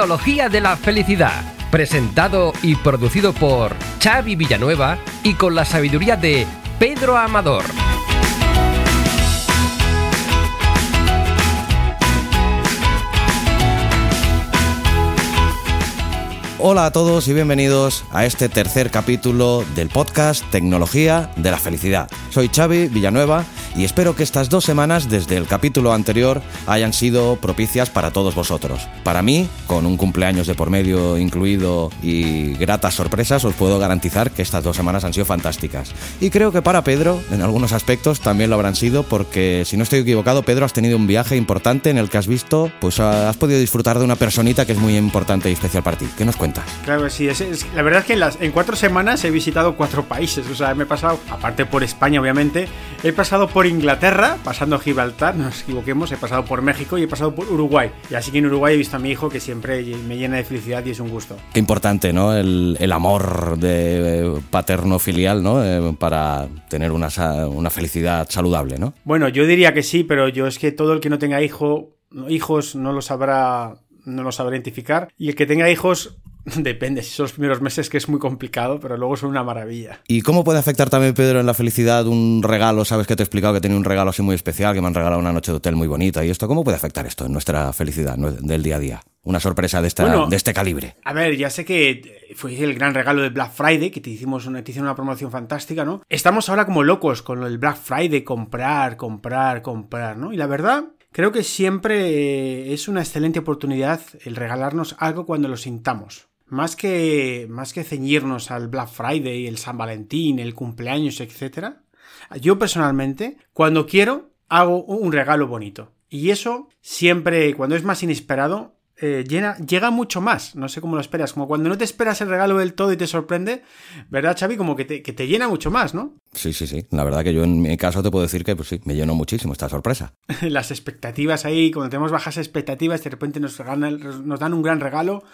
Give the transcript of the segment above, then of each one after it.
Tecnología de la Felicidad, presentado y producido por Xavi Villanueva y con la sabiduría de Pedro Amador. Hola a todos y bienvenidos a este tercer capítulo del podcast Tecnología de la Felicidad. Soy Xavi Villanueva y espero que estas dos semanas desde el capítulo anterior hayan sido propicias para todos vosotros. Para mí, con un cumpleaños de por medio incluido y gratas sorpresas, os puedo garantizar que estas dos semanas han sido fantásticas. Y creo que para Pedro, en algunos aspectos, también lo habrán sido porque, si no estoy equivocado, Pedro, has tenido un viaje importante en el que has visto, pues has podido disfrutar de una personita que es muy importante y especial para ti. ¿Qué nos cuentas? Claro, sí, es, la verdad es que en, las, en cuatro semanas he visitado cuatro países, o sea, me he pasado, aparte por España obviamente, he pasado por Inglaterra, pasando Gibraltar, no nos equivoquemos, he pasado por México y he pasado por Uruguay. Y así que en Uruguay he visto a mi hijo que siempre me llena de felicidad y es un gusto. Qué importante, ¿no? El, el amor de eh, paterno-filial, ¿no? Eh, para tener una, una felicidad saludable, ¿no? Bueno, yo diría que sí, pero yo es que todo el que no tenga hijo, hijos no lo sabrá no lo sabrá identificar. Y el que tenga hijos Depende, si son los primeros meses que es muy complicado, pero luego son una maravilla. ¿Y cómo puede afectar también, Pedro, en la felicidad un regalo? Sabes que te he explicado que tenía un regalo así muy especial, que me han regalado una noche de hotel muy bonita. ¿Y esto cómo puede afectar esto en nuestra felicidad del día a día? Una sorpresa de, esta, de este calibre. A ver, ya sé que fue el gran regalo de Black Friday, que te hicimos una, te hicieron una promoción fantástica, ¿no? Estamos ahora como locos con el Black Friday, comprar, comprar, comprar, ¿no? Y la verdad, creo que siempre es una excelente oportunidad el regalarnos algo cuando lo sintamos más que, más que ceñirnos al Black Friday, el San Valentín, el cumpleaños, etc., yo personalmente, cuando quiero, hago un regalo bonito. Y eso siempre, cuando es más inesperado, eh, llega mucho más. No sé cómo lo esperas. Como cuando no te esperas el regalo del todo y te sorprende, ¿verdad, Xavi? Como que te, que te llena mucho más, ¿no? Sí, sí, sí. La verdad que yo en mi caso te puedo decir que pues sí, me llenó muchísimo esta sorpresa. Las expectativas ahí, cuando tenemos bajas expectativas, de repente nos, nos dan un gran regalo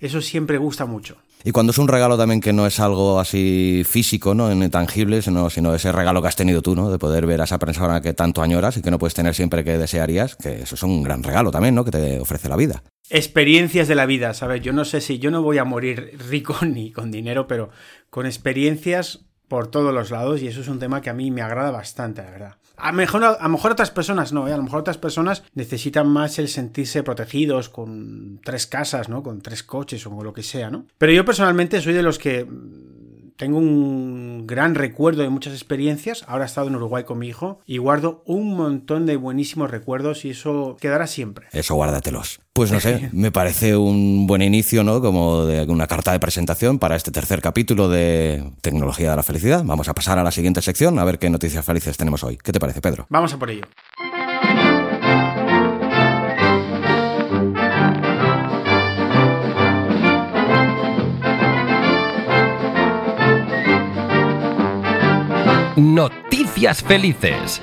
eso siempre gusta mucho. Y cuando es un regalo también que no es algo así físico, ¿no? tangible, sino, sino ese regalo que has tenido tú, ¿no? De poder ver a esa persona que tanto añoras y que no puedes tener siempre que desearías, que eso es un gran regalo también, ¿no? Que te ofrece la vida. Experiencias de la vida, ¿sabes? Yo no sé si yo no voy a morir rico ni con dinero, pero con experiencias por todos los lados y eso es un tema que a mí me agrada bastante, la verdad. A lo mejor, a mejor otras personas no, ¿eh? a lo mejor otras personas necesitan más el sentirse protegidos con tres casas, ¿no? Con tres coches o lo que sea, ¿no? Pero yo personalmente soy de los que tengo un gran recuerdo de muchas experiencias. Ahora he estado en Uruguay con mi hijo y guardo un montón de buenísimos recuerdos y eso quedará siempre. Eso guárdatelos. Pues no sé, me parece un buen inicio, ¿no? Como de una carta de presentación para este tercer capítulo de Tecnología de la Felicidad. Vamos a pasar a la siguiente sección a ver qué noticias felices tenemos hoy. ¿Qué te parece, Pedro? Vamos a por ello. Noticias Felices.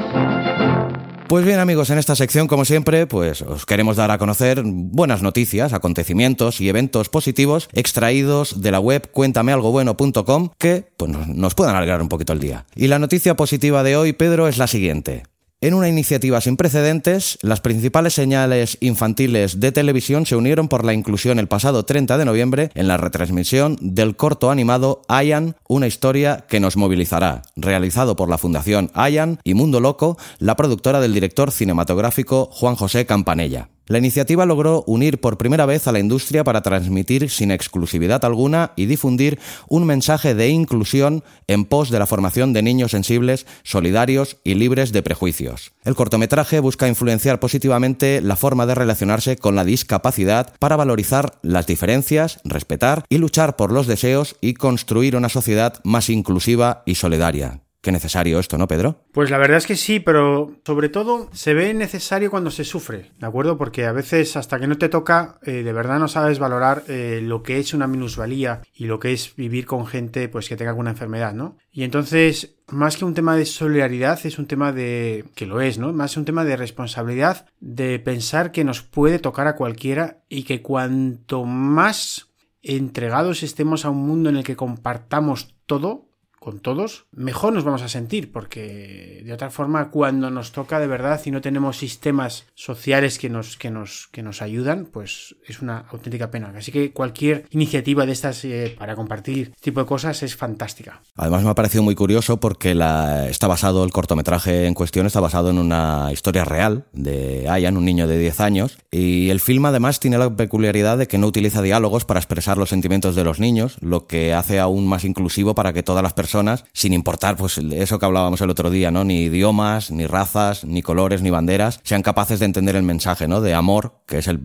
Pues bien amigos, en esta sección como siempre, pues os queremos dar a conocer buenas noticias, acontecimientos y eventos positivos extraídos de la web cuéntamealgobueno.com que pues, nos puedan alegrar un poquito el día. Y la noticia positiva de hoy, Pedro, es la siguiente. En una iniciativa sin precedentes, las principales señales infantiles de televisión se unieron por la inclusión el pasado 30 de noviembre en la retransmisión del corto animado Ayan, una historia que nos movilizará, realizado por la Fundación Ayan y Mundo Loco, la productora del director cinematográfico Juan José Campanella. La iniciativa logró unir por primera vez a la industria para transmitir sin exclusividad alguna y difundir un mensaje de inclusión en pos de la formación de niños sensibles, solidarios y libres de prejuicios. El cortometraje busca influenciar positivamente la forma de relacionarse con la discapacidad para valorizar las diferencias, respetar y luchar por los deseos y construir una sociedad más inclusiva y solidaria. Qué necesario esto, ¿no, Pedro? Pues la verdad es que sí, pero sobre todo se ve necesario cuando se sufre, ¿de acuerdo? Porque a veces hasta que no te toca, eh, de verdad no sabes valorar eh, lo que es una minusvalía y lo que es vivir con gente pues que tenga alguna enfermedad, ¿no? Y entonces, más que un tema de solidaridad, es un tema de... que lo es, ¿no? Más un tema de responsabilidad, de pensar que nos puede tocar a cualquiera y que cuanto más entregados estemos a un mundo en el que compartamos todo, con todos, mejor nos vamos a sentir, porque de otra forma, cuando nos toca de verdad y no tenemos sistemas sociales que nos, que nos, que nos ayudan, pues es una auténtica pena. Así que cualquier iniciativa de estas eh, para compartir este tipo de cosas es fantástica. Además me ha parecido muy curioso porque la, está basado, el cortometraje en cuestión está basado en una historia real de Ayan, un niño de 10 años, y el film además tiene la peculiaridad de que no utiliza diálogos para expresar los sentimientos de los niños, lo que hace aún más inclusivo para que todas las personas, sin importar pues eso que hablábamos el otro día, ¿no? Ni idiomas, ni razas, ni colores, ni banderas, sean capaces de entender el mensaje, ¿no? De amor, que es el,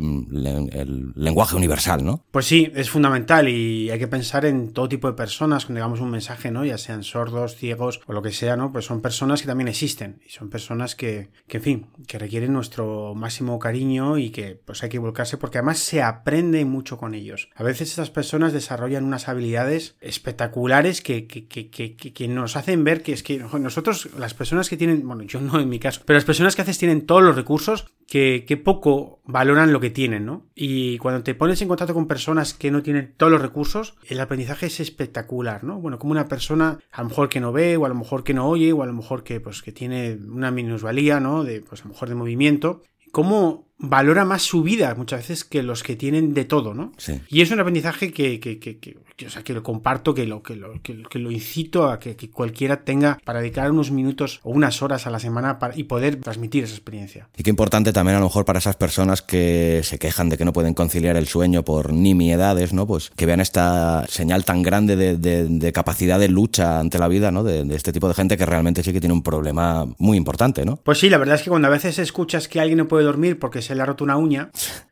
lenguaje universal, ¿no? Pues sí, es fundamental y hay que pensar en todo tipo de personas cuando digamos un mensaje, ¿no? Ya sean sordos, ciegos o lo que sea, ¿no? Pues son personas que también existen y son personas que, que en fin, que requieren nuestro máximo cariño y que pues hay que volcarse porque además se aprende mucho con ellos. A veces estas personas desarrollan unas habilidades espectaculares que, que, nos hacen ver que es que nosotros, las personas que tienen, bueno, yo no en mi caso, pero las personas que haces tienen todos los recursos que, que poco valoran lo que tienen, ¿no? Y cuando te pones en contacto con personas que no tienen todos los recursos, el aprendizaje es espectacular, ¿no? Bueno, como una persona a lo mejor que no ve, o a lo mejor que no oye, o a lo mejor que pues que tiene una minusvalía, ¿no? De pues a lo mejor de movimiento, cómo valora más su vida muchas veces que los que tienen de todo, ¿no? Sí. Y es un aprendizaje que, que, que, que, o sea, que lo comparto, que lo, que lo, que, lo incito a que, cualquiera tenga para dedicar unos minutos o unas horas a la semana para, y poder transmitir esa experiencia. Y qué importante también a lo mejor para esas personas que se quejan de que no pueden conciliar el sueño por nimiedades, ¿no? Pues que vean esta señal tan grande de, de, de capacidad de lucha ante la vida, ¿no? De, de, este tipo de gente que realmente sí que tiene un problema muy importante, ¿no? Pues sí, la verdad es que cuando a veces escuchas que alguien no puede dormir porque se le ha roto una uña,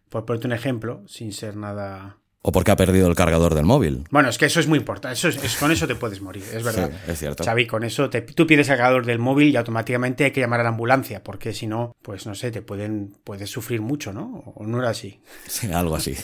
por ponerte un ejemplo, sin ser nada o porque ha perdido el cargador del móvil. Bueno, es que eso es muy importante. Eso es, es, con eso te puedes morir, es verdad. Sí, es cierto. Xavi, con eso te, tú pides el cargador del móvil y automáticamente hay que llamar a la ambulancia, porque si no, pues no sé, te pueden, puedes sufrir mucho, ¿no? O no era así. Sí, algo así.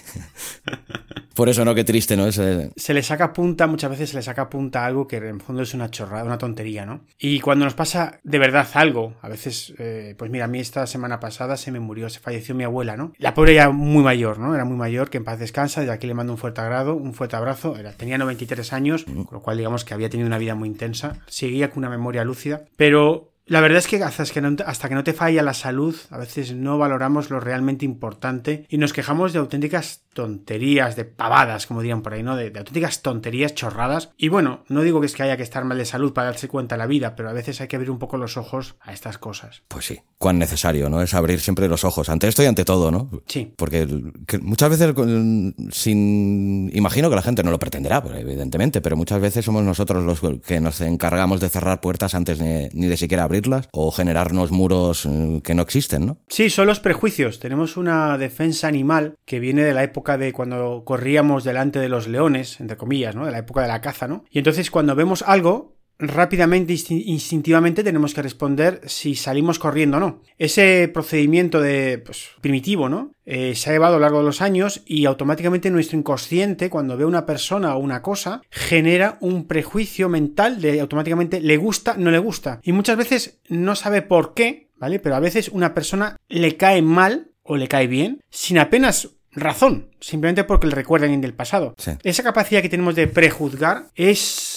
Por eso, ¿no? Qué triste, ¿no? Ese... Se le saca punta, muchas veces se le saca punta a algo que en el fondo es una chorrada, una tontería, ¿no? Y cuando nos pasa de verdad algo, a veces, eh, pues mira, a mí esta semana pasada se me murió, se falleció mi abuela, ¿no? La pobre ya muy mayor, ¿no? Era muy mayor, que en paz descansa, y aquí le mando un fuerte agrado, un fuerte abrazo. Era, tenía 93 años, con lo cual digamos que había tenido una vida muy intensa. Seguía con una memoria lúcida, pero la verdad es que hasta, que no, hasta que no te falla la salud, a veces no valoramos lo realmente importante y nos quejamos de auténticas tonterías, de pavadas, como dirían por ahí, ¿no? De, de, auténticas tonterías, chorradas. Y bueno, no digo que es que haya que estar mal de salud para darse cuenta de la vida, pero a veces hay que abrir un poco los ojos a estas cosas. Pues sí, cuán necesario, ¿no? Es abrir siempre los ojos ante esto y ante todo, ¿no? Sí. Porque muchas veces, sin. Imagino que la gente no lo pretenderá, evidentemente, pero muchas veces somos nosotros los que nos encargamos de cerrar puertas antes de, ni de siquiera o generarnos muros mm, que no existen, ¿no? Sí, son los prejuicios. Tenemos una defensa animal que viene de la época de cuando corríamos delante de los leones, entre comillas, ¿no? De la época de la caza, ¿no? Y entonces cuando vemos algo, rápidamente, instintivamente tenemos que responder si salimos corriendo o no. Ese procedimiento de pues, primitivo, ¿no? Eh, se ha llevado a lo largo de los años y automáticamente nuestro inconsciente, cuando ve una persona o una cosa, genera un prejuicio mental de automáticamente le gusta, no le gusta. Y muchas veces no sabe por qué, ¿vale? Pero a veces una persona le cae mal o le cae bien sin apenas razón, simplemente porque le recuerdan del pasado. Sí. Esa capacidad que tenemos de prejuzgar es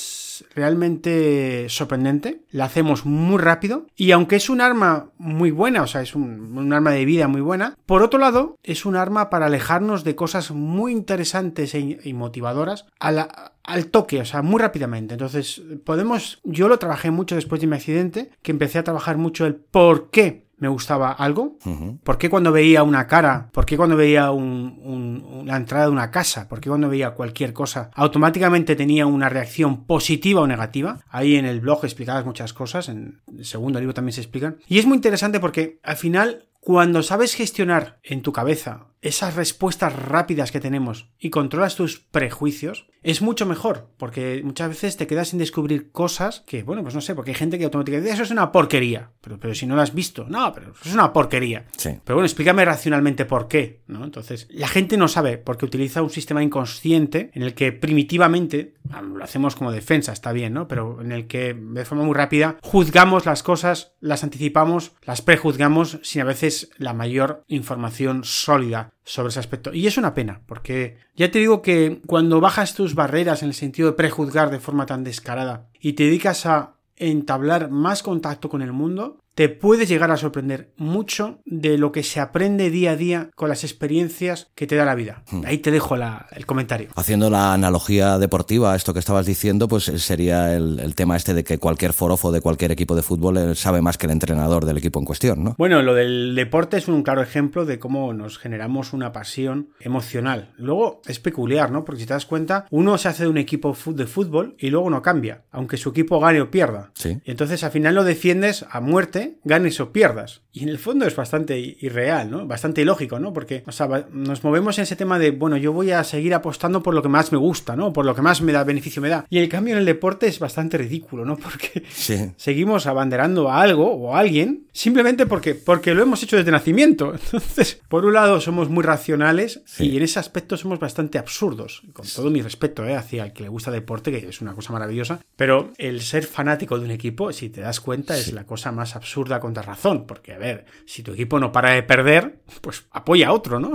realmente sorprendente, la hacemos muy rápido y aunque es un arma muy buena, o sea, es un, arma de vida muy buena, por otro lado, es un arma para alejarnos de cosas muy interesantes e, y motivadoras al toque, o sea, muy rápidamente. Entonces, podemos, yo lo trabajé mucho después de mi accidente, que empecé a trabajar mucho el por qué me gustaba algo? Uh -huh. ¿Por qué cuando veía una cara? ¿Por qué cuando veía un, un, la entrada de una casa? ¿Por qué cuando veía cualquier cosa automáticamente tenía una reacción positiva o negativa? Ahí en el blog explicadas muchas cosas, en el segundo libro también se explican. Y es muy interesante porque al final cuando sabes gestionar en tu cabeza esas respuestas rápidas que tenemos y controlas tus prejuicios, es mucho mejor, porque muchas veces te quedas sin descubrir cosas que, bueno, pues no sé, porque hay gente que automáticamente eso es una porquería, pero, pero si no lo has visto, no, pero eso es una porquería. Sí. Pero bueno, explícame racionalmente por qué, ¿no? Entonces, la gente no sabe porque utiliza un sistema inconsciente en el que primitivamente, lo hacemos como defensa, está bien, ¿no? Pero en el que de forma muy rápida juzgamos las cosas, las anticipamos, las prejuzgamos sin a veces la mayor información sólida sobre, ese aspecto. Y es una pena, porque ya te digo que cuando bajas tus barreras en el sentido de prejuzgar de forma tan descarada y te dedicas a entablar más contacto con el mundo, te puedes llegar a sorprender mucho de lo que se aprende día a día con las experiencias que te da la vida. Hmm. Ahí te dejo la- el comentario. Haciendo la analogía deportiva a esto que estabas diciendo, pues sería el, el tema este de que cualquier forofo de cualquier equipo de fútbol eh, sabe más que el entrenador del equipo en cuestión, ¿no? Bueno, lo del deporte es un claro ejemplo de cómo nos generamos una pasión emocional. Luego es peculiar, ¿no? Porque si te das cuenta, uno se hace de un equipo de fútbol y luego no cambia, aunque su equipo gane o pierda. Sí. Y entonces al final lo defiendes a muerte, ganes o pierdas. Y en el fondo es bastante irreal, ¿no? Bastante ilógico, ¿no? Porque, o sea, nos movemos en ese tema de, bueno, yo voy a seguir apostando por lo que más me gusta, ¿no? Por lo que más me da beneficio me da. Y el cambio en el deporte es bastante ridículo, ¿no? Porque Sí. seguimos abanderando a algo o a alguien simplemente porque, porque lo hemos hecho desde nacimiento. Entonces, por un lado somos muy racionales Sí. y en ese aspecto somos bastante absurdos. Con todo mi respeto ¿eh? hacia el que le gusta deporte, que es una cosa maravillosa. Pero el ser fanático de un equipo, si te das cuenta, es la cosa más absurda contra razón. Porque, a ver, si tu equipo no para de perder, pues apoya a otro, ¿no?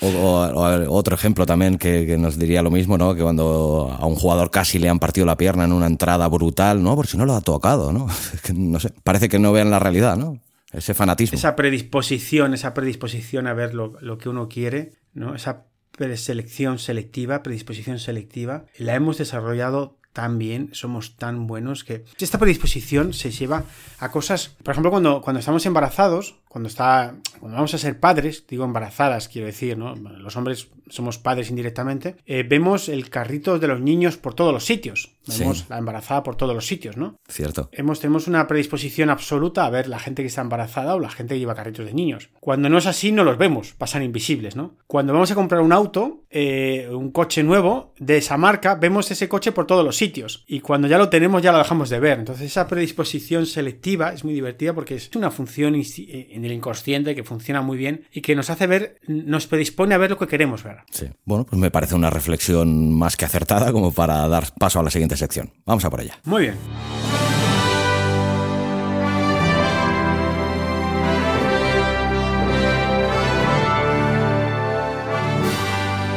O, o- o, a ver, otro ejemplo también que, que nos diría lo mismo, ¿no? Que cuando a un jugador casi le han partido la pierna en una entrada brutal, ¿no? Por si no lo ha tocado, ¿no? Que no sé. Parece que no vean la realidad, ¿no? Ese fanatismo. esa predisposición, esa predisposición a ver lo, lo que uno quiere, ¿no? Esa preselección selectiva, predisposición selectiva, la hemos desarrollado tan bien, somos tan buenos que esta predisposición se lleva a cosas, por ejemplo, cuando, cuando estamos embarazados, cuando está, cuando vamos a ser padres, digo embarazadas, quiero decir, ¿no? Bueno, Los hombres somos padres indirectamente, eh, vemos el carrito de los niños por todos los sitios, vemos Sí. la embarazada por todos los sitios, ¿no? Cierto. hemos, tenemos una predisposición absoluta a ver la gente que está embarazada o la gente que lleva carritos de niños. Cuando no es así, no los vemos, pasan invisibles, ¿no? Cuando vamos a comprar un auto, eh, un coche nuevo de esa marca, vemos ese coche por todos los sitios. Y cuando ya lo tenemos, ya lo dejamos de ver. Entonces, esa predisposición selectiva es muy divertida porque es una función eh, en el inconsciente que funciona muy bien y que nos hace ver, nos predispone a ver lo que queremos ver. Sí. Bueno, pues me parece una reflexión más que acertada como para dar paso a la siguiente sección. Vamos a por ella. Muy bien.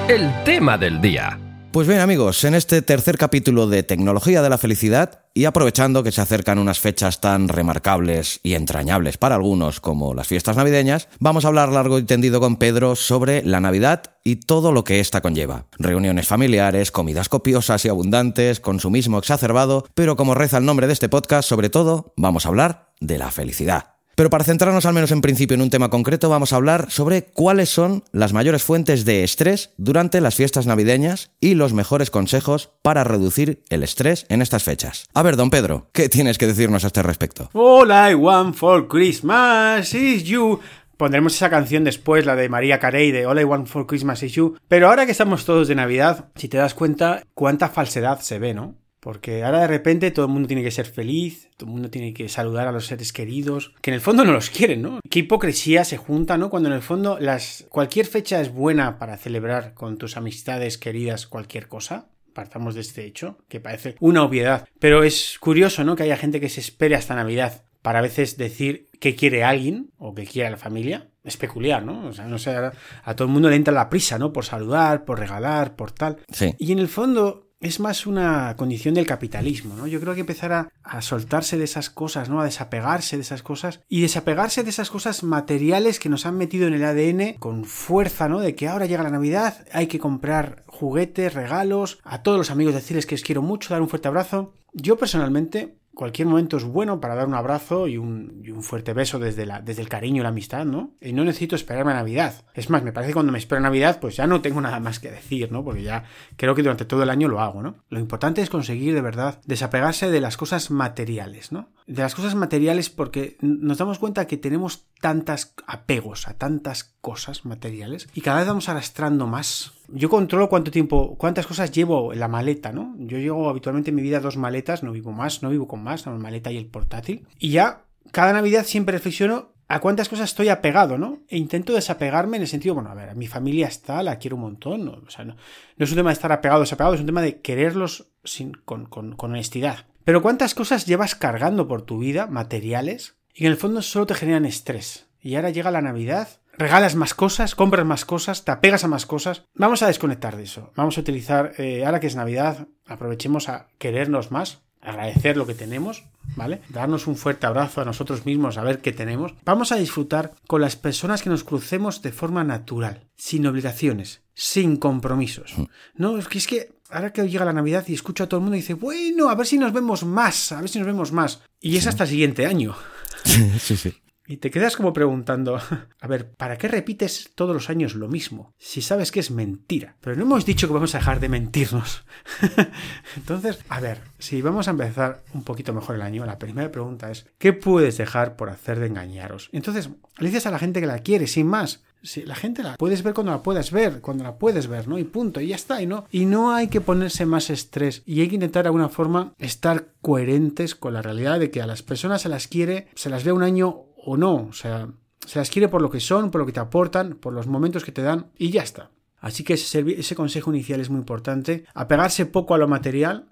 El tema del día. Pues bien amigos, en este tercer capítulo de Tecnología de la Felicidad y aprovechando que se acercan unas fechas tan remarcables y entrañables para algunos como las fiestas navideñas, vamos a hablar largo y tendido con Pedro sobre la Navidad y todo lo que ésta conlleva. Reuniones familiares, comidas copiosas y abundantes, consumismo exacerbado, pero como reza el nombre de este podcast, sobre todo, vamos a hablar de la felicidad. Pero para centrarnos al menos en principio en un tema concreto, vamos a hablar sobre cuáles son las mayores fuentes de estrés durante las fiestas navideñas y los mejores consejos para reducir el estrés en estas fechas. A ver, don Pedro, ¿qué tienes que decirnos a este respecto? All I want for Christmas is you. Pondremos esa canción después, la de María Carey de All I want for Christmas is you. Pero ahora que estamos todos de Navidad, si te das cuenta cuánta falsedad se ve, ¿no? Porque ahora de repente todo el mundo tiene que ser feliz, todo el mundo tiene que saludar a los seres queridos, que en el fondo no los quieren, ¿no? Qué hipocresía se junta, ¿no? Cuando en el fondo las cualquier fecha es buena para celebrar con tus amistades queridas cualquier cosa. Partamos de este hecho, que parece una obviedad. Pero es curioso, ¿no? Que haya gente que se espere hasta Navidad para a veces decir que quiere a alguien o que quiere a la familia. Es peculiar, ¿no? O sea, no sé, a, a todo el mundo le entra la prisa, ¿no? Por saludar, por regalar, por tal. Sí. Y en el fondo es más una condición del capitalismo, ¿no? Yo creo que empezar a, a, soltarse de esas cosas, ¿no? A desapegarse de esas cosas y desapegarse de esas cosas materiales que nos han metido en el ADN con fuerza, ¿no? De que ahora llega la Navidad, hay que comprar juguetes, regalos, a todos los amigos decirles que os quiero mucho, dar un fuerte abrazo. Yo personalmente cualquier momento es bueno para dar un abrazo y un, un fuerte beso desde, la, desde el cariño y la amistad, ¿no? Y no necesito esperarme a Navidad. Es más, me parece que cuando me espero Navidad, pues ya no tengo nada más que decir, ¿no? Porque ya creo que durante todo el año lo hago, ¿no? Lo importante es conseguir de verdad desapegarse de las cosas materiales, ¿no? De las cosas materiales porque nos damos cuenta que tenemos tantas apegos a tantas cosas materiales y cada vez vamos arrastrando más. Yo controlo cuánto tiempo, cuántas cosas llevo en la maleta, ¿no? Yo llevo habitualmente en mi vida dos maletas, no vivo más, no vivo con más, la maleta y el portátil. Y ya cada Navidad siempre reflexiono a cuántas cosas estoy apegado, ¿no? E intento desapegarme en el sentido, bueno, a ver, mi familia está, la quiero un montón, ¿no? O sea, no, no es un tema de estar apegado o desapegado, es un tema de quererlos sin, con, con, con honestidad. Pero cuántas cosas llevas cargando por tu vida, materiales, y en el fondo solo te generan estrés. Y ahora llega la Navidad regalas más cosas, compras más cosas, te apegas a más cosas. Vamos a desconectar de eso. Vamos a utilizar, eh, ahora que es Navidad, aprovechemos a querernos más, agradecer lo que tenemos, ¿vale? Darnos un fuerte abrazo a nosotros mismos, a ver qué tenemos. Vamos a disfrutar con las personas que nos crucemos de forma natural, sin obligaciones, sin compromisos. No, es que es que ahora que llega la Navidad y escucho a todo el mundo y dice, bueno, a ver si nos vemos más, a ver si nos vemos más. Y es hasta el siguiente año. sí, sí. Y te quedas como preguntando, a ver, ¿para qué repites todos los años lo mismo? Si sabes que es mentira. Pero no hemos dicho que vamos a dejar de mentirnos. Entonces, a ver, si vamos a empezar un poquito mejor el año, la primera pregunta es, ¿qué puedes dejar por hacer de engañaros? Entonces, le dices a la gente que la quiere, sin más. Si la gente la puedes ver cuando la puedas ver, cuando la puedes ver, ¿no? Y punto, y ya está, y no. Y no hay que ponerse más estrés. Y hay que intentar de alguna forma estar coherentes con la realidad de que a las personas se las quiere, se las ve un año o no. O sea, se las quiere por lo que son, por lo que te aportan, por los momentos que te dan y ya está. Así que ese, ese consejo inicial es muy importante. Apegarse poco a lo material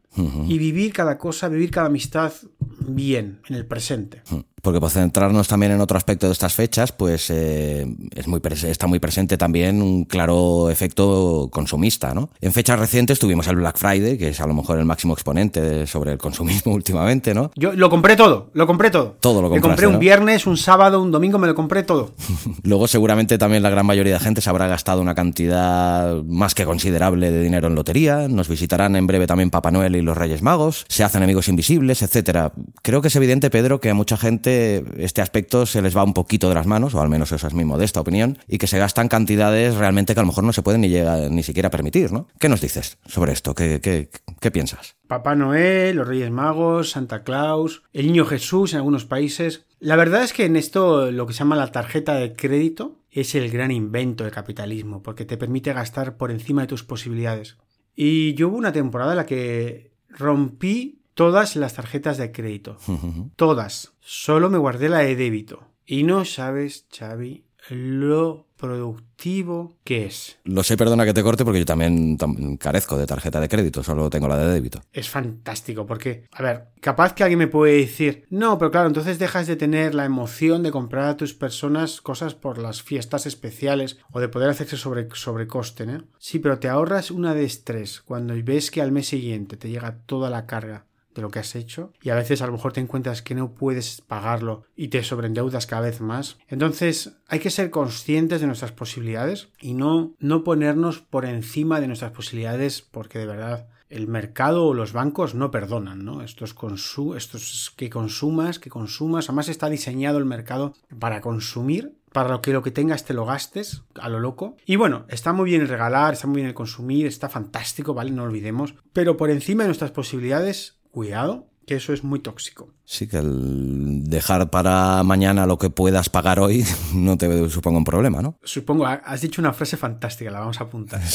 y vivir cada cosa, vivir cada amistad bien, en el presente. Porque por centrarnos también en otro aspecto de estas fechas, pues eh, es muy está muy presente también un claro efecto consumista, ¿no? En fechas recientes tuvimos el Black Friday, que es a lo mejor el máximo exponente sobre el consumismo últimamente, ¿no? Yo lo compré todo, lo compré todo. Todo lo compré. Me compré un viernes, un sábado, un domingo, me lo compré todo. Luego seguramente también la gran mayoría de gente se habrá gastado una cantidad más que considerable de dinero en lotería. Nos visitarán en breve también Papá Noel y los Reyes Magos. Se hacen amigos invisibles, etcétera. Creo que es evidente, Pedro, que a mucha gente este aspecto se les va un poquito de las manos, o al menos esa es mi modesta opinión, y que se gastan cantidades realmente que a lo mejor no se pueden ni, llegar, ni siquiera permitir, ¿no? ¿Qué nos dices sobre esto? ¿Qué, qué, qué piensas? Papá Noel, los Reyes Magos, Santa Claus, el Niño Jesús en algunos países. La verdad es que en esto lo que se llama la tarjeta de crédito es el gran invento del capitalismo, porque te permite gastar por encima de tus posibilidades. Y yo hubo una temporada en la que rompí todas las tarjetas de crédito. Todas. Solo me guardé la de débito. Y no sabes, Xavi, lo productivo que es. Lo sé, perdona que te corte porque yo también carezco de tarjeta de crédito, solo tengo la de débito. Es fantástico porque, a ver, capaz que alguien me puede decir, no, pero claro, entonces dejas de tener la emoción de comprar a tus personas cosas por las fiestas especiales o de poder hacerse sobre, sobre coste, ¿no? Sí, pero te ahorras una de estrés cuando ves que al mes siguiente te llega toda la carga de lo que has hecho y a veces a lo mejor te encuentras que no puedes pagarlo y te sobreendeudas cada vez más. Entonces hay que ser conscientes de nuestras posibilidades y no, no ponernos por encima de nuestras posibilidades porque de verdad el mercado o los bancos no perdonan, ¿no? Esto es, consu que consumas, que consumas. Además está diseñado el mercado para consumir para que lo que tengas te lo gastes a lo loco. Y bueno, está muy bien el regalar, está muy bien el consumir, está fantástico, ¿vale? No olvidemos. Pero por encima de nuestras posibilidades, cuidado, que eso es muy tóxico. Sí, que el dejar para mañana lo que puedas pagar hoy no te suponga un problema, ¿no? Supongo, has dicho una frase fantástica, la vamos a apuntar.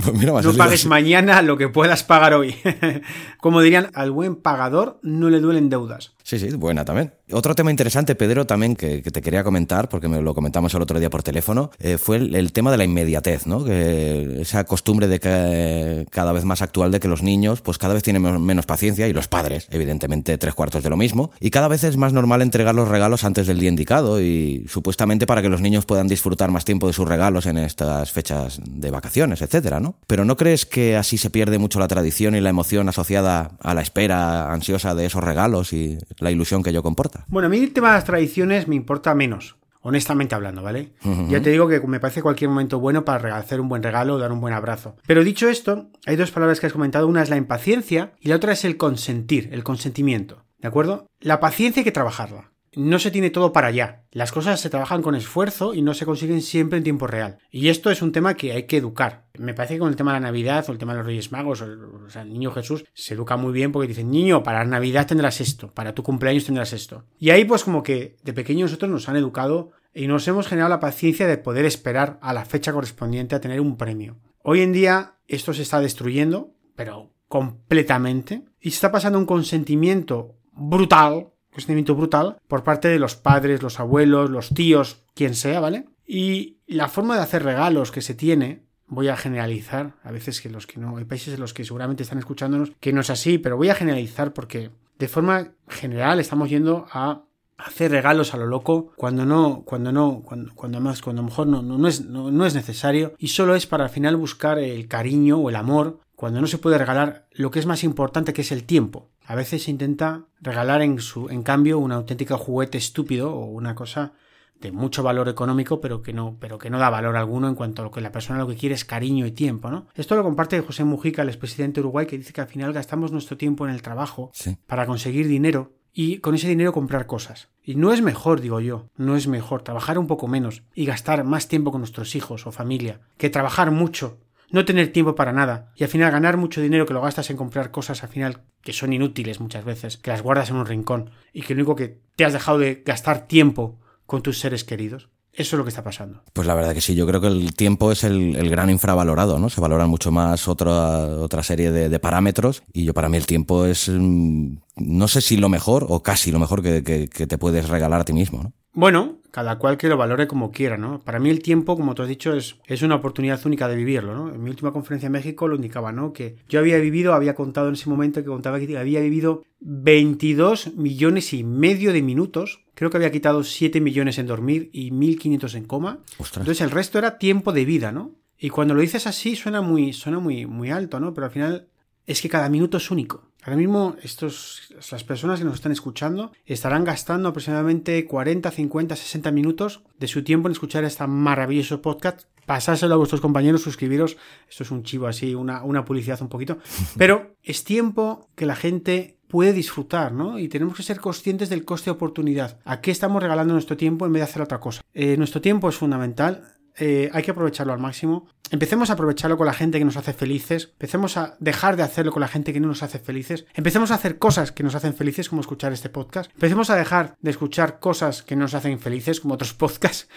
Pues no pagues mañana lo que puedas pagar hoy. Como dirían, al buen pagador no le duelen deudas. Sí, sí, buena también. Otro tema interesante, Pedro, también que, te quería comentar, porque me lo comentamos el otro día por teléfono, eh, fue el, tema de la inmediatez, ¿no? Que esa costumbre de que cada vez más actual de que los niños, pues cada vez tienen menos paciencia y los padres, evidentemente, tres cuartos de lo mismo. Y cada vez es más normal entregar los regalos antes del día indicado y supuestamente para que los niños puedan disfrutar más tiempo de sus regalos en estas fechas de vacaciones, etcétera, ¿no? Pero ¿no crees que así se pierde mucho la tradición y la emoción asociada a la espera ansiosa de esos regalos y la ilusión que ello comporta? Bueno, a mí el tema de las tradiciones me importa menos honestamente hablando, ¿vale? Ya te digo que me parece cualquier momento bueno para hacer un buen regalo o dar un buen abrazo. Pero dicho esto, hay dos palabras que has comentado, una es la impaciencia y la otra es el consentir, el consentimiento. ¿De acuerdo? La paciencia hay que trabajarla. No se tiene todo para allá. Las cosas se trabajan con esfuerzo y no se consiguen siempre en tiempo real. Y esto es un tema que hay que educar. Me parece que con el tema de la Navidad o el tema de los Reyes Magos o el, Niño Jesús se educa muy bien porque dicen, niño, para Navidad tendrás esto, para tu cumpleaños tendrás esto. Y ahí pues como que de pequeños nosotros nos han educado y nos hemos generado la paciencia de poder esperar a la fecha correspondiente a tener un premio. Hoy en día esto se está destruyendo, pero completamente. Y se está pasando un consentimiento brutal, consentimiento brutal, por parte de los padres, los abuelos, los tíos, quien sea, ¿vale? Y la forma de hacer regalos que se tiene, voy a generalizar, a veces que los que no, hay países en los que seguramente están escuchándonos que no es así, pero voy a generalizar porque de forma general estamos yendo a hacer regalos a lo loco cuando no, cuando no, cuando, más, cuando a lo mejor no, no, es, no, es necesario y solo es para al final buscar el cariño o el amor cuando no se puede regalar lo que es más importante que es el tiempo. A veces se intenta regalar en su, en cambio, un auténtico juguete estúpido o una cosa de mucho valor económico, pero que no, pero que no da valor alguno en cuanto a lo que la persona lo que quiere es cariño y tiempo, ¿no? Esto lo comparte José Mujica, el expresidente de Uruguay, que dice que al final gastamos nuestro tiempo en el trabajo para conseguir dinero y con ese dinero comprar cosas. Y no es mejor, digo yo, no es mejor trabajar un poco menos y gastar más tiempo con nuestros hijos o familia que trabajar mucho, no tener tiempo para nada y al final ganar mucho dinero que lo gastas en comprar cosas al final que son inútiles muchas veces, que las guardas en un rincón y que lo único que te has dejado de gastar tiempo con tus seres queridos. Eso es lo que está pasando. Pues la verdad que sí, yo creo que el tiempo es el, gran infravalorado, ¿no? Se valoran mucho más otra, otra serie de, parámetros y yo para mí el tiempo es, mm, no sé si lo mejor o casi lo mejor que, que te puedes regalar a ti mismo, ¿no? Bueno, cada cual que lo valore como quiera, ¿no? Para mí el tiempo, como tú has dicho, es, es una oportunidad única de vivirlo, ¿no? En mi última conferencia en México lo indicaba, ¿no? Que yo había vivido, había contado en ese momento que contaba que había vivido 22 millones y medio de minutos. Creo que había quitado 7 millones en dormir y 1500 en coma. Entonces el resto era tiempo de vida, ¿no? Y cuando lo dices así suena muy, suena muy, muy alto, ¿no? Pero al final es que cada minuto es único. Ahora mismo estos, las personas que nos están escuchando estarán gastando aproximadamente 40, 50, 60 minutos de su tiempo en escuchar este maravilloso podcast. Pasárselo a vuestros compañeros, suscribiros. Esto es un chivo así, una, una publicidad un poquito. Pero es tiempo que la gente puede disfrutar, ¿no? Y tenemos que ser conscientes del coste de oportunidad. ¿A qué estamos regalando nuestro tiempo en vez de hacer otra cosa? Eh, nuestro tiempo es fundamental eh, hay que aprovecharlo al máximo. Empecemos a aprovecharlo con la gente que nos hace felices. Empecemos a dejar de hacerlo con la gente que no nos hace felices. Empecemos a hacer cosas que nos hacen felices, como escuchar este podcast. Empecemos a dejar de escuchar cosas que nos hacen felices, como otros podcasts.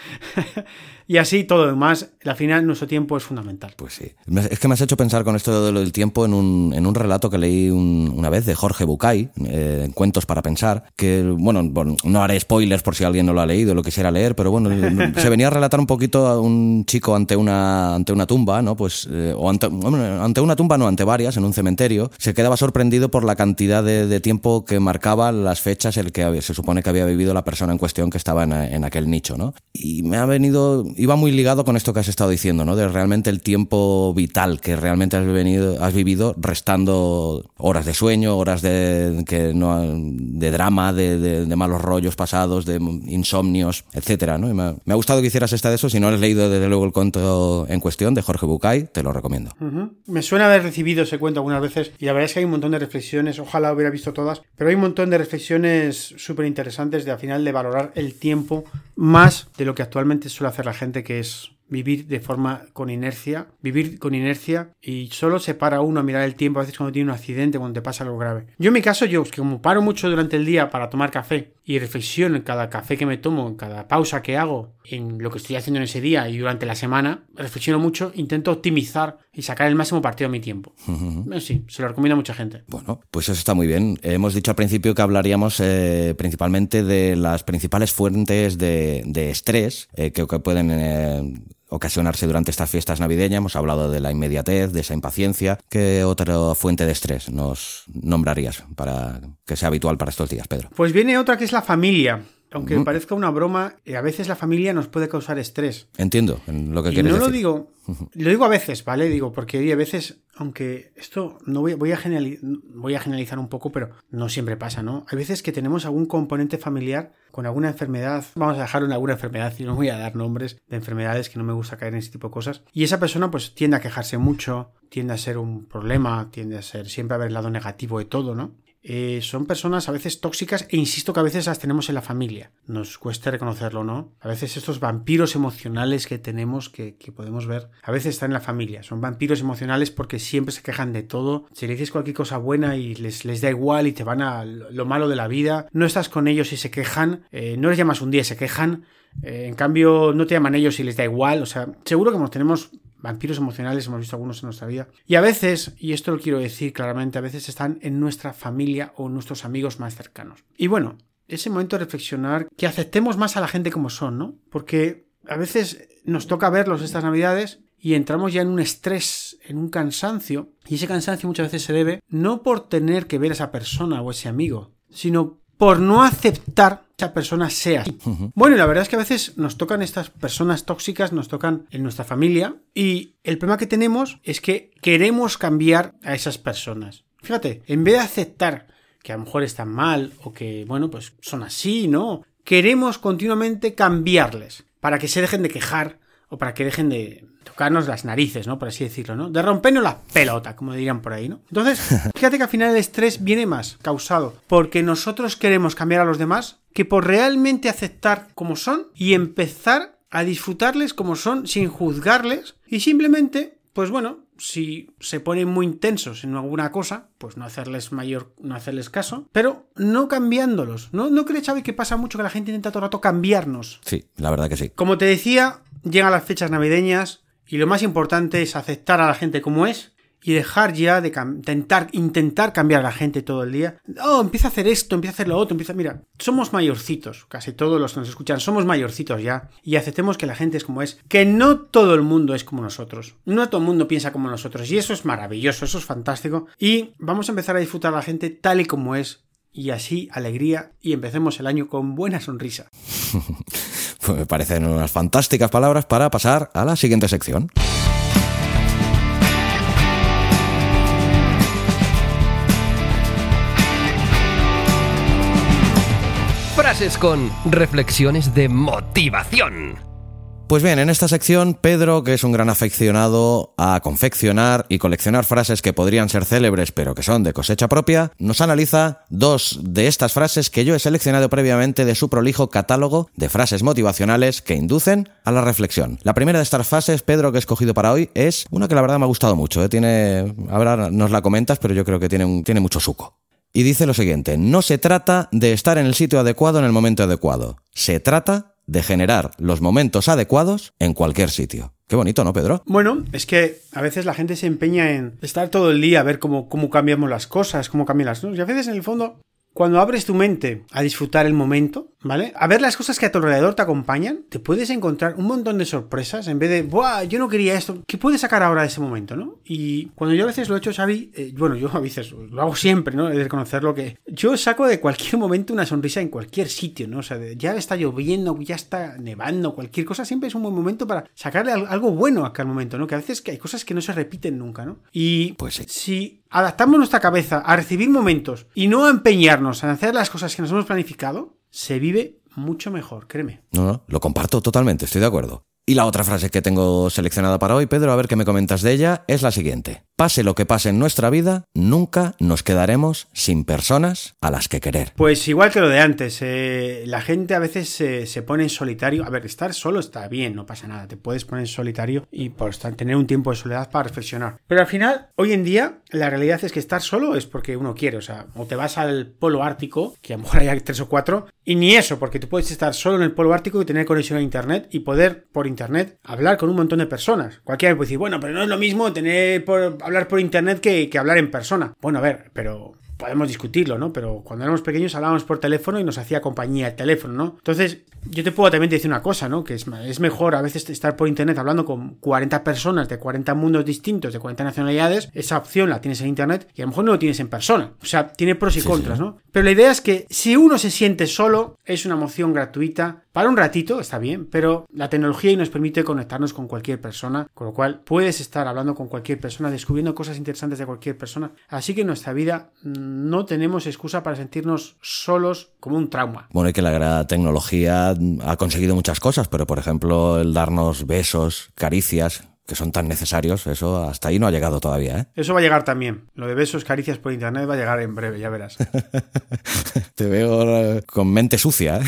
y así todo lo demás. Al final, nuestro tiempo es fundamental. Pues sí. Es que me has hecho pensar con esto del tiempo en un, en un relato que leí una vez de Jorge Bucay, eh, Cuentos para Pensar, que, bueno, no haré spoilers por si alguien no lo ha leído, lo quisiera leer, pero bueno, se venía a relatar un poquito a un chico ante una, ante una tumba, ¿no? Pues, eh, o ante, una tumba, no, ante varias, en un cementerio, se quedaba sorprendido por la cantidad de, tiempo que marcaba las fechas el que se supone que había vivido la persona en cuestión que estaba en, aquel nicho, ¿no? Y me ha venido, iba muy ligado con esto que has estado diciendo, ¿no? De realmente el tiempo vital que realmente has, venido, has vivido restando horas de sueño, horas de, que no, de drama, de, malos rollos pasados, de insomnios, etcétera, ¿no? me, ha gustado que hicieras esta de eso, si no has leído desde luego el cuento en cuestión de Jorge Bucay, te lo recomiendo. Me suena haber recibido ese cuento algunas veces y la verdad es que hay un montón de reflexiones, ojalá hubiera visto todas, pero hay un montón de reflexiones súper interesantes de al final de valorar el tiempo más de lo que actualmente suele hacer la gente que es vivir de forma con inercia, vivir con inercia y solo se para uno a mirar el tiempo a veces cuando tiene un accidente, cuando te pasa algo grave. Yo en mi caso, yo que como paro mucho durante el día para tomar café y reflexiono en cada café que me tomo, en cada pausa que hago, en lo que estoy haciendo en ese día y durante la semana, reflexiono mucho, intento optimizar y sacar el máximo partido de mi tiempo. Sí, se lo recomiendo a mucha gente. Bueno, pues eso está muy bien. Hemos dicho al principio que hablaríamos eh, principalmente de las principales fuentes de, estrés eh, que, pueden eh, ocasionarse durante estas fiestas navideñas. Hemos hablado de la inmediatez, de esa impaciencia. ¿Qué otra fuente de estrés nos nombrarías para que sea habitual para estos días, Pedro? Pues viene otra que es la familia. Aunque parezca una broma, eh, a veces la familia nos puede causar estrés. Entiendo lo que y no lo digo, lo digo a veces, ¿vale? Digo, porque a veces, aunque esto no voy, voy, a voy a generalizar un poco, pero no siempre pasa, ¿no? Hay veces que tenemos algún componente familiar con alguna enfermedad, vamos a dejarlo en alguna enfermedad y no voy a dar nombres de enfermedades que no me gusta caer en ese tipo de cosas. Y esa persona pues tiende a quejarse mucho, tiende a ser un problema, tiende a ser siempre a ver el lado negativo de todo, ¿no? Eh, son personas a veces tóxicas e insisto que a veces las tenemos en la familia. Nos cuesta reconocerlo, ¿no? A veces estos vampiros emocionales que tenemos, que, podemos ver, a veces están en la familia. Son vampiros emocionales porque siempre se quejan de todo. Si le dices cualquier cosa buena y les, les da igual y te van a lo malo de la vida, no estás con ellos y se quejan, eh, no les llamas un día y se quejan, eh, en cambio no te llaman ellos y les da igual. O sea, seguro que tenemos vampiros emocionales, hemos visto algunos en nuestra vida. Y a veces, y esto lo quiero decir claramente, a veces están en nuestra familia o nuestros amigos más cercanos. Y bueno, ese momento de reflexionar, que aceptemos más a la gente como son, ¿no? Porque a veces nos toca verlos estas navidades y entramos ya en un estrés, en un cansancio, y ese cansancio muchas veces se debe no por tener que ver a esa persona o ese amigo, sino por no aceptar que esa persona sea así. Bueno, y la verdad es que a veces nos tocan estas personas tóxicas, nos tocan en nuestra familia y el problema que tenemos es que queremos cambiar a esas personas. Fíjate, en vez de aceptar que a lo mejor están mal o que, bueno, pues son así, ¿no? Queremos continuamente cambiarles para que se dejen de quejar o para que dejen de tocarnos las narices, ¿no? Por así decirlo, ¿no? De rompernos la pelota, como dirían por ahí, ¿no? Entonces, fíjate que al final el estrés viene más causado porque nosotros queremos cambiar a los demás que por realmente aceptar como son y empezar a disfrutarles como son sin juzgarles y simplemente, pues bueno, si se ponen muy intensos en alguna cosa, pues no hacerles mayor, no hacerles caso, pero no cambiándolos. ¿No, no crees, Xavi, que pasa mucho que la gente intenta todo el rato cambiarnos? Sí, la verdad que sí. Como te decía, llegan las fechas navideñas y lo más importante es aceptar a la gente como es y dejar ya de intentar, intentar cambiar a la gente todo el día. Oh, empieza a hacer esto, empieza a hacer lo otro, empieza... Mira, somos mayorcitos, casi todos los que nos escuchan somos mayorcitos ya, y aceptemos que la gente es como es, que no todo el mundo es como nosotros, no todo el mundo piensa como nosotros, y eso es maravilloso, eso es fantástico, y vamos a empezar a disfrutar a la gente tal y como es, y así alegría, y empecemos el año con buena sonrisa. me parecen unas fantásticas palabras para pasar a la siguiente sección. Frases con reflexiones de motivación. Pues bien, en esta sección, Pedro, que es un gran aficionado a confeccionar y coleccionar frases que podrían ser célebres pero que son de cosecha propia, nos analiza dos de estas frases que yo he seleccionado previamente de su prolijo catálogo de frases motivacionales que inducen a la reflexión. La primera de estas frases, Pedro, que he escogido para hoy, es una que la verdad me ha gustado mucho. ¿eh? Tiene, ahora nos la comentas, pero yo creo que tiene, mucho suco. Y dice lo siguiente, no se trata de estar en el sitio adecuado en el momento adecuado, se trata de generar los momentos adecuados en cualquier sitio. Qué bonito, ¿no, Pedro? Bueno, es que a veces la gente se empeña en estar todo el día a ver cómo, cómo cambiamos las cosas, cómo cambian las cosas. Y a veces, en el fondo, cuando abres tu mente a disfrutar el momento, ¿vale? A ver las cosas que a tu alrededor te acompañan, te puedes encontrar un montón de sorpresas en vez de, ¡buah! Yo no quería esto. ¿Qué puedes sacar ahora de ese momento, no? Y cuando yo a veces lo he hecho, Xavi, eh, bueno, yo a veces lo hago siempre, ¿no? He de reconocerlo que yo saco de cualquier momento una sonrisa en cualquier sitio, ¿no? O sea, ya está lloviendo, ya está nevando, cualquier cosa, siempre es un buen momento para sacarle algo bueno a cada momento, ¿no? Que a veces que hay cosas que no se repiten nunca, ¿no? Y pues sí. si adaptamos nuestra cabeza a recibir momentos y no a empeñarnos en hacer las cosas que nos hemos planificado, se vive mucho mejor, créeme. No, no, lo comparto totalmente, estoy de acuerdo. Y la otra frase que tengo seleccionada para hoy, Pedro, a ver qué me comentas de ella, es la siguiente. Pase lo que pase en nuestra vida, nunca nos quedaremos sin personas a las que querer. Pues igual que lo de antes, eh, la gente a veces se pone en solitario. A ver, estar solo está bien, no pasa nada. Te puedes poner en solitario y por tener un tiempo de soledad para reflexionar. Pero al final, hoy en día, la realidad es que estar solo es porque uno quiere. O sea, o te vas al polo ártico, que a lo mejor hay tres o cuatro, y ni eso, porque tú puedes estar solo en el polo ártico y tener conexión a internet y poder por internet hablar con un montón de personas. Cualquiera puede decir, bueno, pero no es lo mismo tener por, hablar por internet que, que hablar en persona. Bueno, a ver, pero podemos discutirlo, ¿no? Pero cuando éramos pequeños hablábamos por teléfono y nos hacía compañía el teléfono, ¿no? Entonces, yo te puedo también decir una cosa, ¿no? Que es, es mejor a veces estar por internet hablando con 40 personas de 40 mundos distintos, de 40 nacionalidades. Esa opción la tienes en internet y a lo mejor no lo tienes en persona. O sea, tiene pros y Sí, contras, sí. ¿no? Pero la idea es que si uno se siente solo, es una moción gratuita. Para un ratito, está bien, pero la tecnología hoy nos permite conectarnos con cualquier persona, con lo cual puedes estar hablando con cualquier persona, descubriendo cosas interesantes de cualquier persona. Así que en nuestra vida mm, no tenemos excusa para sentirnos solos como un trauma. Bueno, y que la tecnología ha conseguido muchas cosas, pero por ejemplo, el darnos besos, caricias, que son tan necesarios, eso hasta ahí no ha llegado todavía, ¿eh? Eso va a llegar también. Lo de besos, caricias por internet va a llegar en breve, ya verás. Te veo eh, con mente sucia, ¿eh?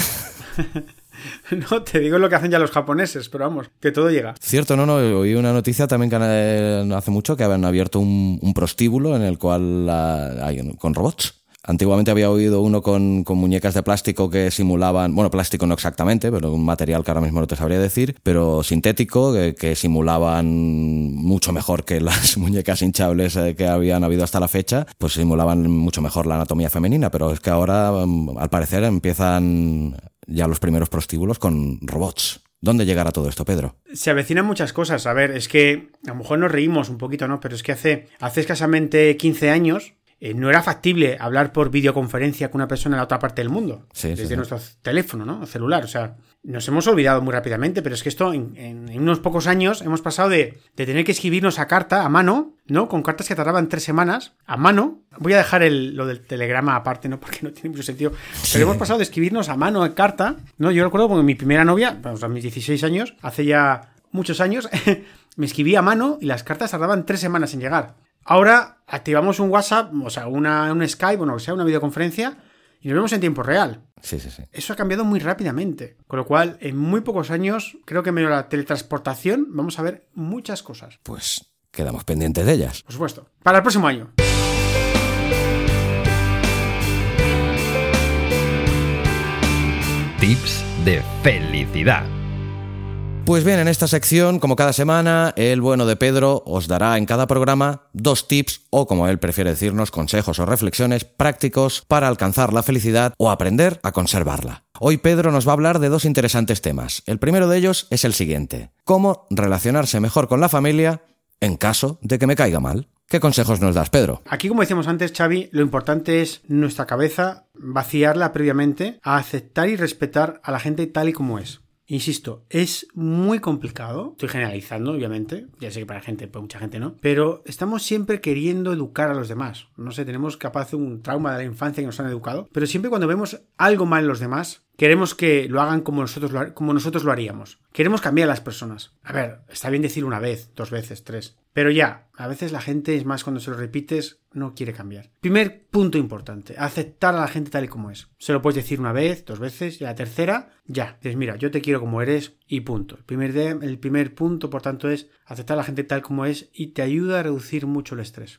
No, te digo lo que hacen ya los japoneses, pero vamos, que todo llega. Cierto, no, no, oí una noticia también que eh, hace mucho que habían abierto un, prostíbulo en el cual ah, hay- con robots. Antiguamente había oído uno con, con muñecas de plástico que simulaban, bueno, plástico no exactamente, pero un material que ahora mismo no te sabría decir, pero sintético, que, que simulaban mucho mejor que las muñecas hinchables eh, que habían habido hasta la fecha, pues simulaban mucho mejor la anatomía femenina, pero es que ahora, mm, al parecer, empiezan ya los primeros prostíbulos con robots. ¿Dónde llegará todo esto, Pedro? Se avecinan muchas cosas. A ver, es que a lo mejor nos reímos un poquito, ¿no? Pero es que hace, hace escasamente 15 años eh, no era factible hablar por videoconferencia con una persona en la otra parte del mundo, Sí, desde sí. nuestro teléfono, ¿no? Celular. O sea, nos hemos olvidado muy rápidamente, pero es que esto en, en- en unos pocos años hemos pasado de, de tener que escribirnos a carta, a mano, ¿no? Con cartas que tardaban tres semanas, a mano. Voy a dejar el- lo del telegrama aparte, ¿no? Porque no tiene mucho sentido. Pero hemos pasado de escribirnos a mano, en carta, ¿no? Yo recuerdo cuando mi primera novia, vamos, a mis 16 años, hace ya muchos años, me escribía a mano y las cartas tardaban tres semanas en llegar. Ahora activamos un WhatsApp, o sea, una, un Skype, bueno, o sea, una videoconferencia y nos vemos en tiempo real. Sí, sí, sí. Eso ha cambiado muy rápidamente. Con lo cual, en muy pocos años, creo que medio la teletransportación, vamos a ver muchas cosas. Pues quedamos pendientes de ellas. Por supuesto. Para el próximo año. Tips de felicidad. Pues bien, en esta sección, como cada semana, el bueno de Pedro os dará en cada programa dos tips o, como él prefiere decirnos, consejos o reflexiones prácticos para alcanzar la felicidad o aprender a conservarla. Hoy Pedro nos va a hablar de dos interesantes temas. El primero de ellos es el siguiente. ¿Cómo relacionarse mejor con la familia en caso de que me caiga mal? ¿Qué consejos nos das, Pedro? Aquí, como decíamos antes, Xavi, lo importante es nuestra cabeza vaciarla previamente a aceptar y respetar a la gente tal y como es. Insisto, es muy complicado. Estoy generalizando, obviamente. Ya sé que para gente, para mucha gente no. Pero estamos siempre queriendo educar a los demás. No sé, tenemos capaz un trauma de la infancia que nos han educado. Pero siempre cuando vemos algo mal en los demás, queremos que lo hagan como nosotros lo, como nosotros lo haríamos. Queremos cambiar a las personas. A ver, está bien decirlo una vez, dos veces, tres. Pero ya, a veces la gente, es más cuando se lo repites, no quiere cambiar. Primer punto importante, aceptar a la gente tal y como es. Se lo puedes decir una vez, dos veces, y la tercera, ya. Dices, mira, yo te quiero como eres y punto. El primer, el primer punto, por tanto, es aceptar a la gente tal como es y te ayuda a reducir mucho el estrés.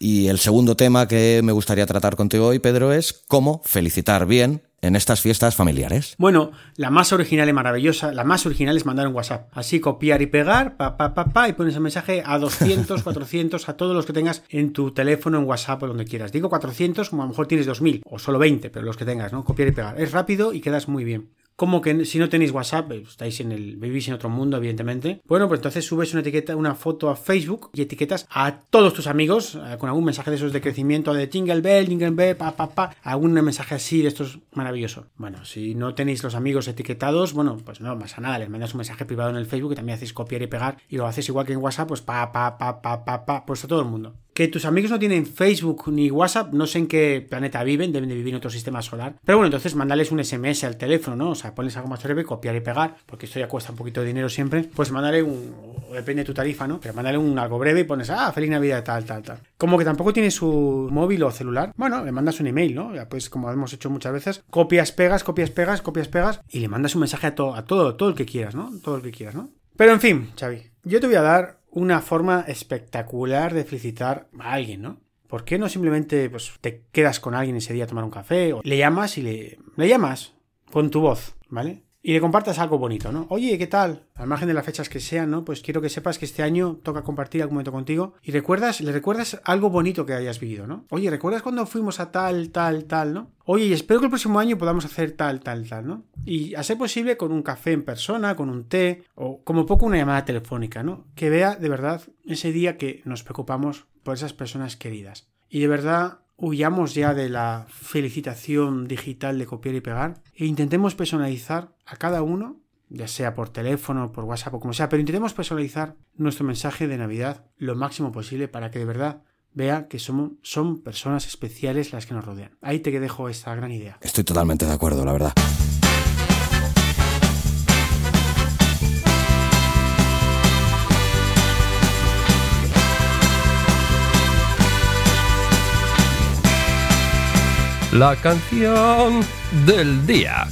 Y el segundo tema que me gustaría tratar contigo hoy, Pedro, es cómo felicitar bien en estas fiestas familiares. Bueno, la más original y maravillosa, la más original es mandar un WhatsApp. Así copiar y pegar, pa, pa, pa, pa, y pones el mensaje a 200, 400, a todos los que tengas en tu teléfono, en WhatsApp o donde quieras. Digo 400, como a lo mejor tienes 2000 o solo 20, pero los que tengas, ¿no? Copiar y pegar. Es rápido y quedas muy bien. Como que si no tenéis WhatsApp, eh, estáis en el, vivís en otro mundo, evidentemente. Bueno, pues entonces subes una etiqueta, una foto a Facebook y etiquetas a todos tus amigos eh, con algún mensaje de esos de crecimiento de Jingle Bell, Jingle Bell, pa, pa, pa, algún mensaje así de estos maravilloso. Bueno, si no tenéis los amigos etiquetados, bueno, pues no pasa nada, les mandas un mensaje privado en el Facebook y también hacéis copiar y pegar y lo haces igual que en WhatsApp, pues pa, pa, pa, pa, pa, pa, pues a todo el mundo. Que tus amigos no tienen Facebook ni WhatsApp, no sé en qué planeta viven, deben de vivir en otro sistema solar. Pero bueno, entonces mandales un SMS al teléfono, ¿no? O sea, pones algo más breve, copiar y pegar, porque esto ya cuesta un poquito de dinero siempre. Pues mándale un, depende de tu tarifa, ¿no? Pero mándale un algo breve y pones, ah, feliz Navidad, tal, tal, tal. Como que tampoco tiene su móvil o celular, bueno, le mandas un email, ¿no? Ya pues como hemos hecho muchas veces, copias, pegas, copias, pegas, copias, pegas, y le mandas un mensaje a, todo a todo, todo el que quieras, ¿no? Todo el que quieras, ¿no? Pero en fin, Xavi, yo te voy a dar una forma espectacular de felicitar a alguien, ¿no? ¿Por qué no simplemente pues, te quedas con alguien ese día a tomar un café? O le llamas y le, le llamas con tu voz, ¿vale? Y le compartas algo bonito, ¿no? Oye, ¿qué tal? Al margen de las fechas que sean, ¿no? Pues quiero que sepas que este año toca compartir algún momento contigo y recuerdas, le recuerdas algo bonito que hayas vivido, ¿no? Oye, ¿recuerdas cuando fuimos a tal, tal, tal, ¿no? Oye, y espero que el próximo año podamos hacer tal, tal, tal, ¿no? Y a ser posible con un café en persona, con un té o como poco una llamada telefónica, ¿no? Que vea de verdad ese día que nos preocupamos por esas personas queridas. Y de verdad huyamos ya de la felicitación digital de copiar y pegar e intentemos personalizar a cada uno, ya sea por teléfono, por WhatsApp o como sea, pero intentemos personalizar nuestro mensaje de Navidad lo máximo posible para que de verdad vea que somos, son personas especiales las que nos rodean. Ahí te dejo esta gran idea. Estoy totalmente de acuerdo, la verdad. La canción del día.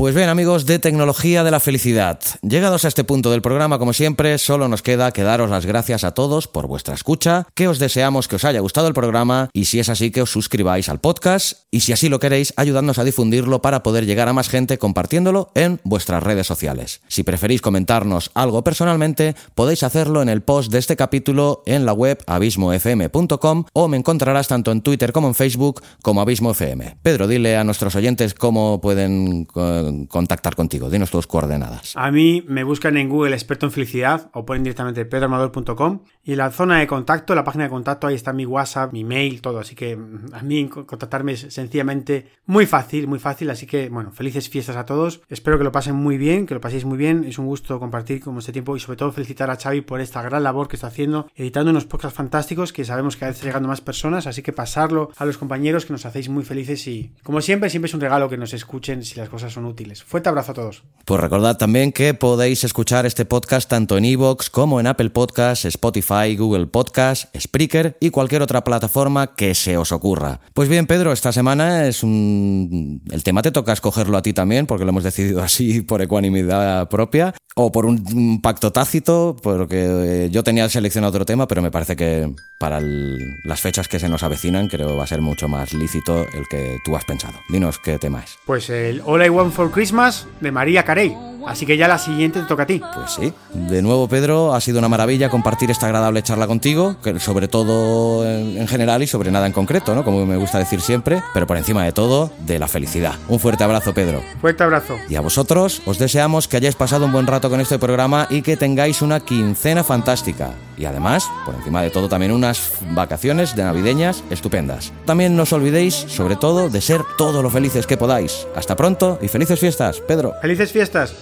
Pues bien, amigos de Tecnología de la Felicidad, llegados a este punto del programa, como siempre, solo nos queda que daros las gracias a todos por vuestra escucha, que os deseamos que os haya gustado el programa y si es así que os suscribáis al podcast y si así lo queréis, ayudadnos a difundirlo para poder llegar a más gente compartiéndolo en vuestras redes sociales. Si preferís comentarnos algo personalmente, podéis hacerlo en el post de este capítulo en la web abismofm.com o me encontrarás tanto en Twitter como en Facebook como Abismo FM. Pedro, dile a nuestros oyentes cómo pueden eh, contactar contigo? Dinos tus coordenadas. A mí me buscan en Google experto en felicidad o ponen directamente pedroamador.com y la zona de contacto, la página de contacto, ahí está mi WhatsApp, mi mail, todo. Así que mm, a mí contactarme es sencillamente muy fácil, muy fácil. Así que, bueno, felices fiestas a todos. Espero que lo pasen muy bien, que lo paséis muy bien. Es un gusto compartir como este tiempo y sobre todo felicitar a Xavi por esta gran labor que está haciendo, editando unos podcasts fantásticos que sabemos que a veces llegando más personas. Así que pasarlo a los compañeros que nos hacéis muy felices y, como siempre, siempre es un regalo que nos escuchen si las cosas son útiles. Fuerte abrazo a todos. Pues recordad también que podéis escuchar este podcast tanto en iVoox como en Apple Podcasts, Spotify, Google Podcasts, Spreaker y cualquier otra plataforma que se os ocurra. Pues bien, Pedro, esta semana es un... El tema te toca escogerlo a ti también, porque lo hemos decidido así por ecuanimidad propia, o por un pacto tácito, porque yo tenía seleccionado otro tema, pero me parece que para las fechas que se nos avecinan creo va a ser mucho más lícito el que tú has pensado. Dinos qué tema es. Pues el All I Want for Christmas de María Carey. Así que ya la siguiente te toca a ti. Pues sí. De nuevo, Pedro, ha sido una maravilla compartir esta agradable charla contigo, sobre todo en, general y sobre nada en concreto, ¿no? Como me gusta decir siempre, pero por encima de todo, de la felicidad. Un fuerte abrazo, Pedro. Fuerte abrazo. Y a vosotros, os deseamos que hayáis pasado un buen rato con este programa y que tengáis una quincena fantástica. Y además, por encima de todo, también unas vacaciones de navideñas estupendas. También no os olvidéis, sobre todo, de ser todo lo felices que podáis. Hasta pronto y felices fiestas, Pedro. Felices fiestas.